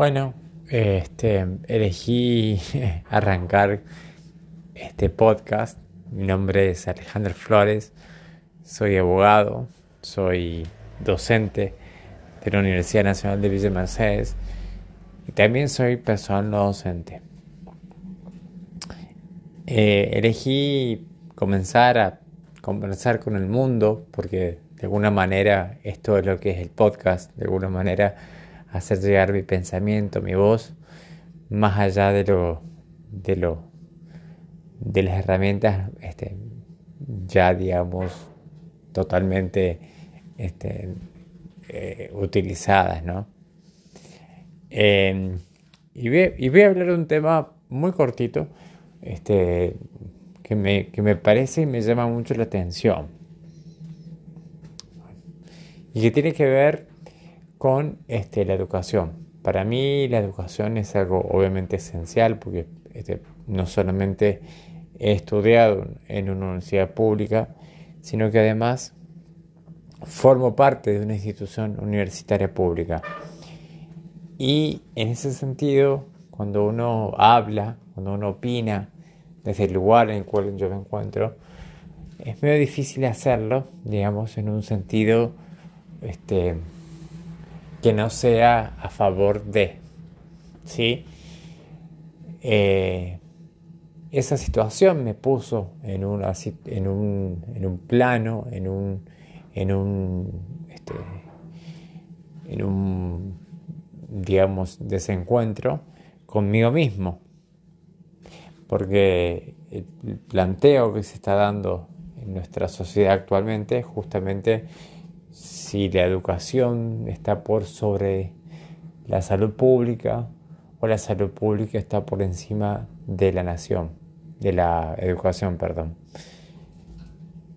Bueno, este, elegí arrancar este podcast. Mi nombre es Alejandro Flores, soy abogado, soy docente de la Universidad Nacional de Villa Mercedes y también soy personal no docente. Eh, elegí comenzar a conversar con el mundo porque de alguna manera esto es lo que es el podcast, de alguna manera hacer llegar mi pensamiento, mi voz, más allá de lo, de lo, de las herramientas, este, ya digamos, totalmente este, eh, utilizadas, ¿no? Em, y, voy, a hablar de un tema muy cortito, este, que me, que me parece y me llama mucho la atención. Y que tiene que ver con este, la educación. Para mí la educación es algo obviamente esencial porque este, no solamente he estudiado en una universidad pública, sino que además formo parte de una institución universitaria pública. Y en ese sentido, cuando uno habla, cuando uno opina desde el lugar en el cual yo me encuentro, es medio difícil hacerlo, digamos, en un sentido este, que no sea a favor de. ¿sí? Eh, esa situación me puso en, una, en, un, en un plano, en un, en un, este, en un, digamos, desencuentro conmigo mismo. Porque el planteo que se está dando en nuestra sociedad actualmente justamente si la educación está por sobre la salud pública o la salud pública está por encima de la nación, de la educación, perdón.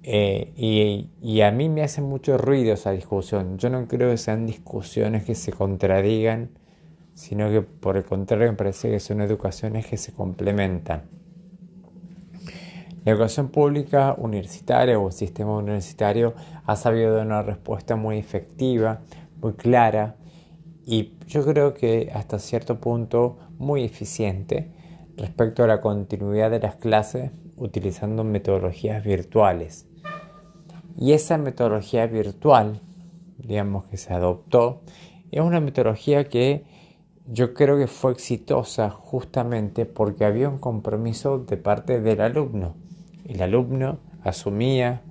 Eh, y, y, a mí me hace mucho ruido esa discusión. Yo no creo que sean discusiones que se contradigan, sino que por el contrario me parece que son educaciones que se complementan. La educación pública universitaria o el sistema universitario ha sabido dar una respuesta muy efectiva, muy clara y yo creo que hasta cierto punto muy eficiente respecto a la continuidad de las clases utilizando metodologías virtuales. Y esa metodología virtual, digamos que se adoptó, es una metodología que yo creo que fue exitosa justamente porque había un compromiso de parte del alumno el alumno asumía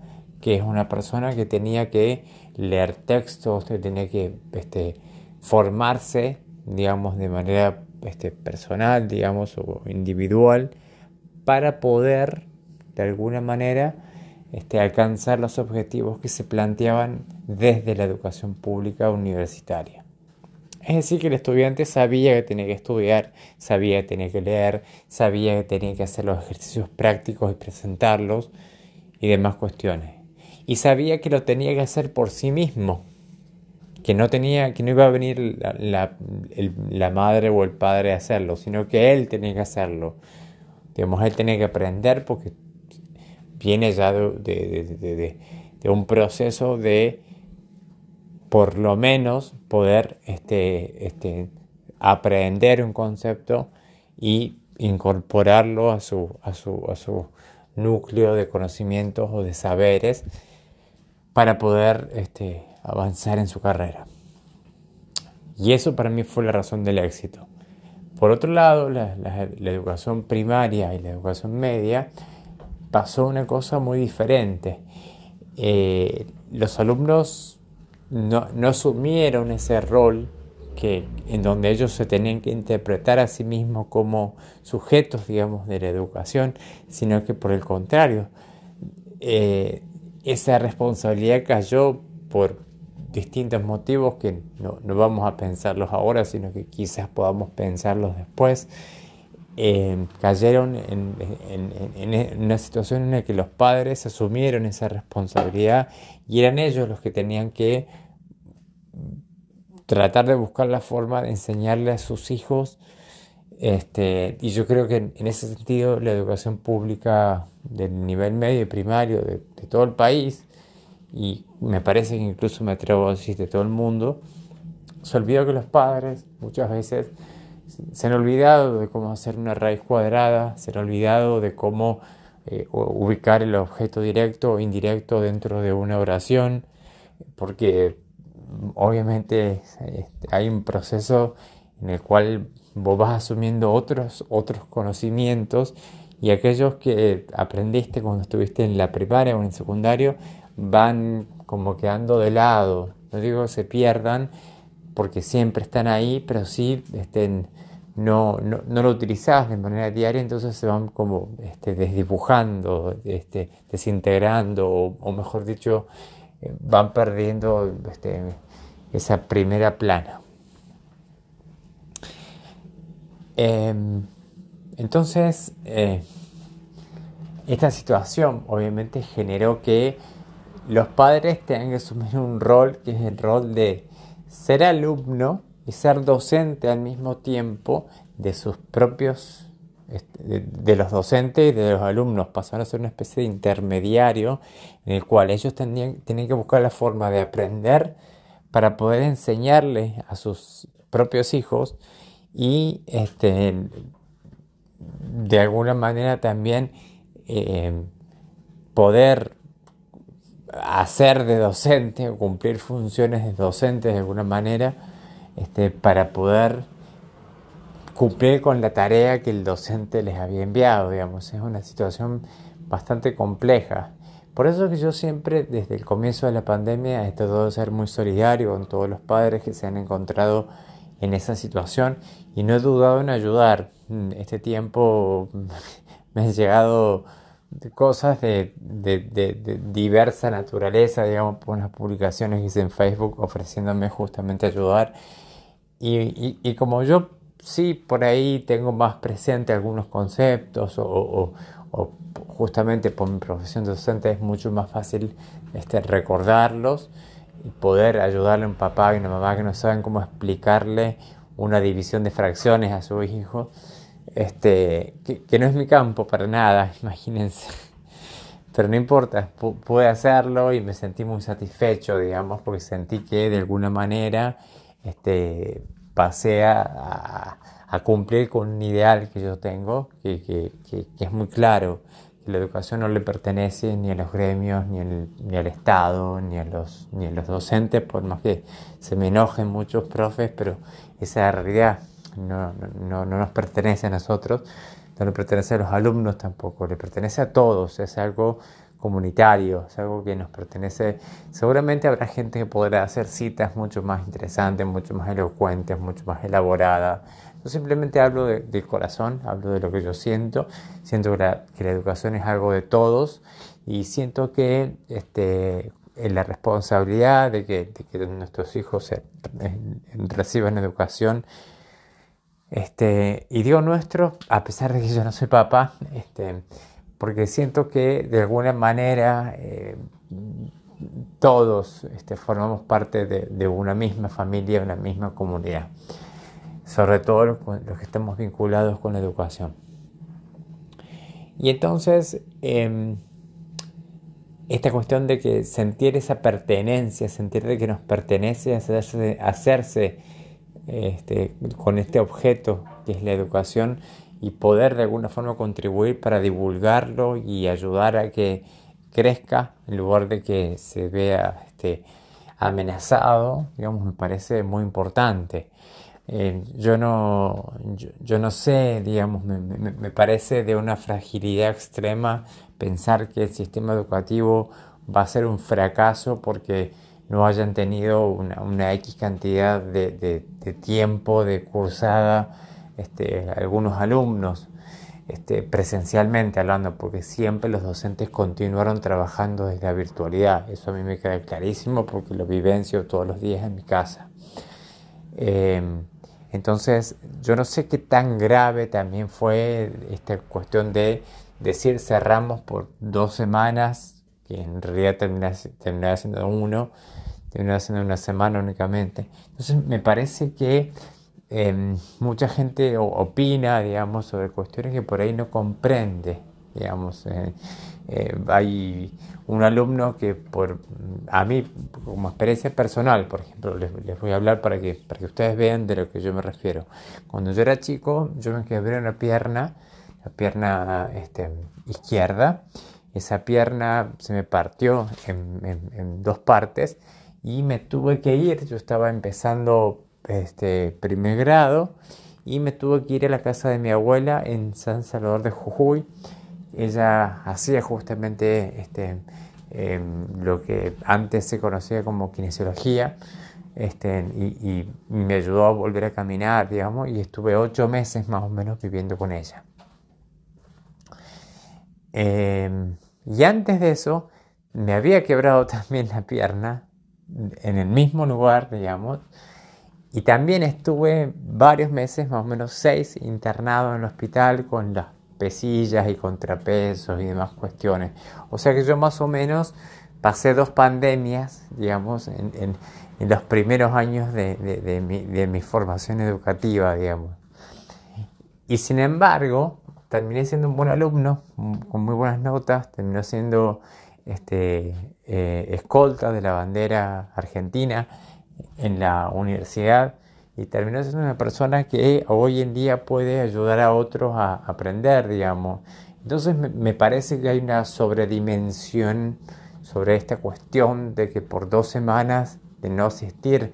que es una persona que tenía que leer textos, que tenía que este, formarse, digamos, de manera este, personal, digamos, o individual, para poder, de alguna manera, este, alcanzar los objetivos que se planteaban desde la educación pública universitaria. Es decir, que el estudiante sabía que tenía que estudiar, sabía que tenía que leer, sabía que tenía que hacer los ejercicios prácticos y presentarlos y demás cuestiones. Y sabía que lo tenía que hacer por sí mismo, que no, tenía, que no iba a venir la, madre o el padre a hacerlo, sino que él tenía que hacerlo. Digamos, él tenía que aprender porque viene ya de un proceso de por lo menos poder este, este, aprender un concepto y incorporarlo a su, núcleo de conocimientos o de saberes para poder este, avanzar en su carrera. Y eso para mí fue la razón del éxito. Por otro lado, la, educación primaria y la educación media pasó una cosa muy diferente. Eh, los alumnos no, no asumieron ese rol que, en donde ellos se tenían que interpretar a sí mismos como sujetos, digamos, de la educación, sino que por el contrario, eh, esa responsabilidad cayó por distintos motivos que no, vamos a pensarlos ahora, sino que quizás podamos pensarlos después. Eh, cayeron en, en, una situación en la que los padres asumieron esa responsabilidad y eran ellos los que tenían que tratar de buscar la forma de enseñarle a sus hijos. Este, y yo creo que en, ese sentido la educación pública del nivel medio y primario de, todo el país, y me parece que incluso me atrevo a decir de todo el mundo, se olvidó que los padres muchas veces se han olvidado de cómo hacer una raíz cuadrada, se han olvidado de cómo eh, ubicar el objeto directo o indirecto dentro de una oración, porque obviamente este, hay un proceso en el cual vos vas asumiendo otros, otros conocimientos y aquellos que aprendiste cuando estuviste en la primaria o en secundario van como quedando de lado. No digo se pierdan porque siempre están ahí, pero sí estén no, no, no, lo utilizás de manera diaria, entonces se van como este, desdibujando, este, desintegrando, o, mejor dicho, van perdiendo este, esa primera plana. Em, entonces, eh, esta situación obviamente generó que los padres tengan que asumir un rol que es el rol de ser alumno y ser docente al mismo tiempo de sus propios, de, los docentes y de los alumnos, pasar a ser una especie de intermediario en el cual ellos tenían, que buscar la forma de aprender para poder enseñarle a sus propios hijos y este, de alguna manera también eh, poder hacer de docente o cumplir funciones de docente de alguna manera este, para poder cumplir con la tarea que el docente les había enviado, digamos. Es una situación bastante compleja. Por eso que yo siempre, desde el comienzo de la pandemia, he tratado de ser muy solidario con todos los padres que se han encontrado en esa situación y no he dudado en ayudar. Este tiempo me han llegado cosas de, diversa naturaleza, digamos, por unas publicaciones que hice en Facebook ofreciéndome justamente ayudar y, como yo sí por ahí tengo más presente algunos conceptos o, justamente por mi profesión docente es mucho más fácil este, recordarlos y poder ayudarle a un papá y una mamá que no saben cómo explicarle una división de fracciones a su hijo, este, que, no es mi campo para nada, imagínense. Pero no importa, pude hacerlo y me sentí muy satisfecho, digamos, porque sentí que de alguna manera este, pasé a, cumplir con un ideal que yo tengo, que, es muy claro, que la educación no le pertenece ni a los gremios, ni, ni al Estado, ni a, los, ni a los docentes, por más que se me enojen muchos profes, pero esa realidad no, no, no nos pertenece a nosotros, no le pertenece a los alumnos tampoco, le pertenece a todos, es algo comunitario, es algo que nos pertenece. Seguramente habrá gente que podrá hacer citas mucho más interesantes, mucho más elocuentes, mucho más elaboradas. Yo simplemente hablo del corazón, hablo de lo que yo siento, siento que la, educación es algo de todos y siento que este, la responsabilidad de que, nuestros hijos reciban educación este, y digo nuestro, a pesar de que yo no soy papá, este, porque siento que de alguna manera eh, todos este, formamos parte de, una misma familia, una misma comunidad, sobre todo los, que estamos vinculados con la educación. Y entonces, em, esta cuestión de que sentir esa pertenencia, sentir de que nos pertenece, hacerse, este, con este objeto que es la educación, y poder de alguna forma contribuir para divulgarlo y ayudar a que crezca en lugar de que se vea este, amenazado, digamos, me parece muy importante. Eh, yo, no, yo, no sé, digamos, me, me, parece de una fragilidad extrema pensar que el sistema educativo va a ser un fracaso porque no hayan tenido una, X cantidad de, de tiempo de cursada este, algunos alumnos este, presencialmente hablando, porque siempre los docentes continuaron trabajando desde la virtualidad. Eso a mí me queda clarísimo porque lo vivencio todos los días en mi casa. Em, entonces, yo no sé qué tan grave también fue esta cuestión de decir cerramos por dos semanas, que en realidad terminaba siendo uno, terminaba siendo una semana únicamente. Entonces, me parece que Em, mucha gente opina, digamos, sobre cuestiones que por ahí no comprende, digamos. Eh, eh, hay un alumno que por a mí, como experiencia personal, por ejemplo, les, voy a hablar para que, para que ustedes vean de lo que yo me refiero. Cuando yo era chico, yo me quebré una pierna, la pierna este, izquierda, esa pierna se me partió en, dos partes y me tuve que ir, yo estaba empezando este primer grado y me tuve que ir a la casa de mi abuela en San Salvador de Jujuy. Ella hacía justamente este, em, lo que antes se conocía como kinesiología este, y, me ayudó a volver a caminar, digamos, y estuve ocho meses más o menos viviendo con ella. Em, y antes de eso, me había quebrado también la pierna en el mismo lugar, digamos, y también estuve varios meses, más o menos seis, internado en el hospital con las pesillas y contrapesos y demás cuestiones. O sea que yo más o menos pasé dos pandemias, digamos, en, los primeros años de, mi, formación educativa, digamos. Y sin embargo, terminé siendo un buen alumno, con muy buenas notas, terminó siendo este, eh, escolta de la bandera argentina en la universidad y terminó siendo una persona que hoy en día puede ayudar a otros a aprender, digamos. Entonces me, parece que hay una sobredimensión sobre esta cuestión de que por dos semanas de no asistir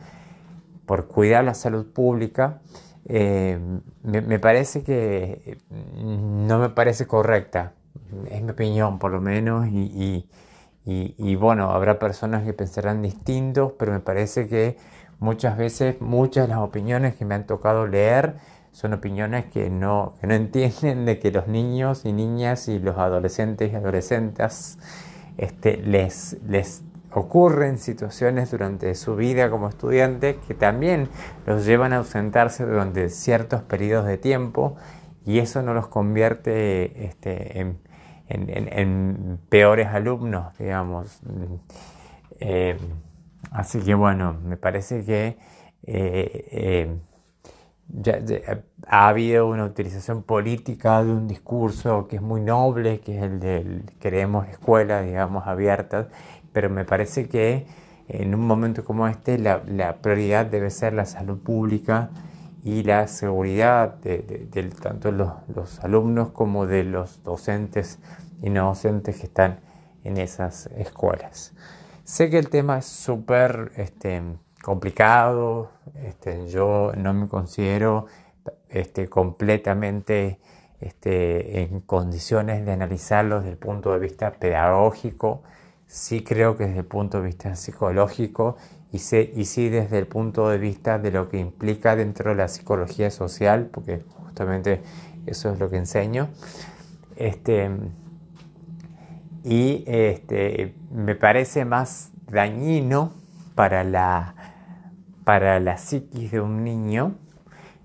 por cuidar la salud pública, eh, me, parece que no me parece correcta, es mi opinión por lo menos, y, y bueno, habrá personas que pensarán distintos, pero me parece que Muchas veces, muchas de las opiniones que me han tocado leer son opiniones que no, que no entienden de que los niños y niñas y los adolescentes y adolescentes este, les, les ocurren situaciones durante su vida como estudiantes que también los llevan a ausentarse durante ciertos periodos de tiempo y eso no los convierte este, en, en, en, peores alumnos, digamos. Eh, Así que bueno, me parece que eh, eh, ha habido una utilización política de un discurso que es muy noble, que es el del queremos escuelas, digamos, abiertas, pero me parece que en un momento como este la, prioridad debe ser la salud pública y la seguridad de, tanto los, alumnos como de los docentes y no docentes que están en esas escuelas. Sé que el tema es súper este, complicado, este, yo no me considero este, completamente en condiciones de analizarlo desde el punto de vista pedagógico, sí creo que desde el punto de vista psicológico y, sí desde el punto de vista de lo que implica dentro de la psicología social, porque justamente eso es lo que enseño. Este, y este, me parece más dañino para la, para la psiquis de un niño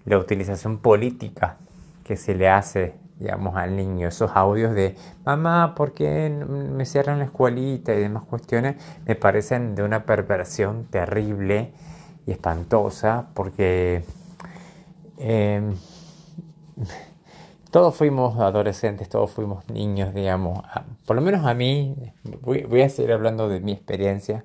la utilización política que se le hace digamos, al niño. Esos audios de mamá, ¿por qué me cierran la escuelita y demás cuestiones? Me parecen de una perversión terrible y espantosa porque eh, todos fuimos adolescentes, todos fuimos niños, digamos. Por lo menos a mí, voy, a seguir hablando de mi experiencia.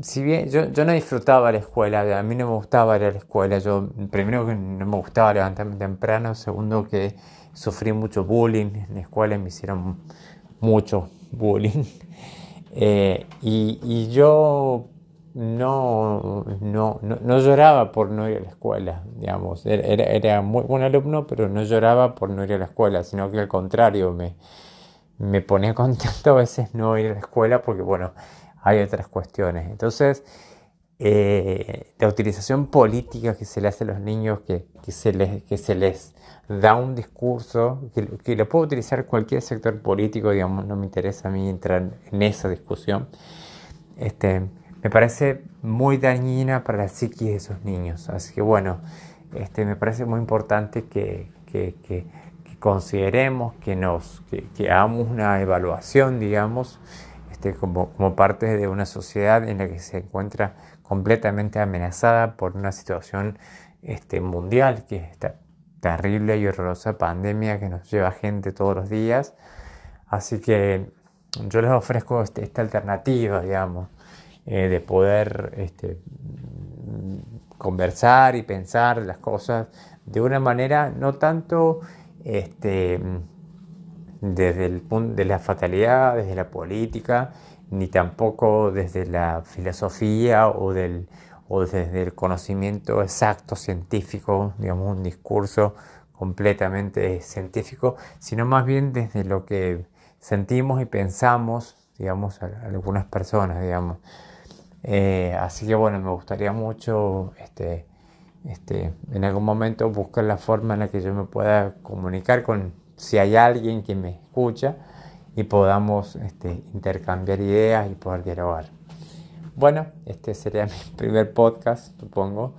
Si bien yo, no disfrutaba la escuela, a mí no me gustaba ir a la escuela. Yo, primero que no me gustaba levantarme temprano, segundo que sufrí mucho bullying en la escuela, me hicieron mucho bullying. Eh, y, y yo no, no, no, lloraba por no ir a la escuela, digamos. Era, era muy buen alumno, pero no lloraba por no ir a la escuela, sino que al contrario, me, me ponía contento a veces no ir a la escuela porque, bueno, hay otras cuestiones. Entonces, eh, la utilización política que se le hace a los niños, que, que, se, les, que se les da un discurso, que, que, lo puede utilizar cualquier sector político, digamos, no me interesa a mí entrar en esa discusión. Este, me parece muy dañina para la psiquis de esos niños. Así que bueno, este, me parece muy importante que, consideremos, que, nos, que, hagamos una evaluación, digamos, este, como, como parte de una sociedad en la que se encuentra completamente amenazada por una situación este, mundial que está terrible y horrorosa pandemia que nos lleva gente todos los días. Así que yo les ofrezco este, esta alternativa, digamos, eh, de poder este, conversar y pensar las cosas de una manera no tanto este, desde el punto de la fatalidad, desde la política, ni tampoco desde la filosofía o, del, o desde el conocimiento exacto científico, digamos, un discurso completamente científico, sino más bien desde lo que sentimos y pensamos, digamos, algunas personas, digamos. Eh, así que bueno, me gustaría mucho este, este, en algún momento buscar la forma en la que yo me pueda comunicar con si hay alguien que me escucha y podamos este, intercambiar ideas y poder dialogar. Bueno, este sería mi primer podcast, supongo,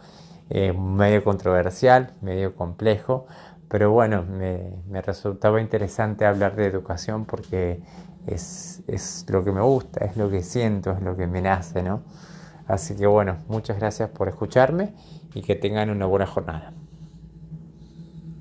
eh, medio controversial, medio complejo, pero bueno, me, me, resultaba interesante hablar de educación porque es, es lo que me gusta, es lo que siento, es lo que me nace, ¿no? Así que bueno, muchas gracias por escucharme y que tengan una buena jornada.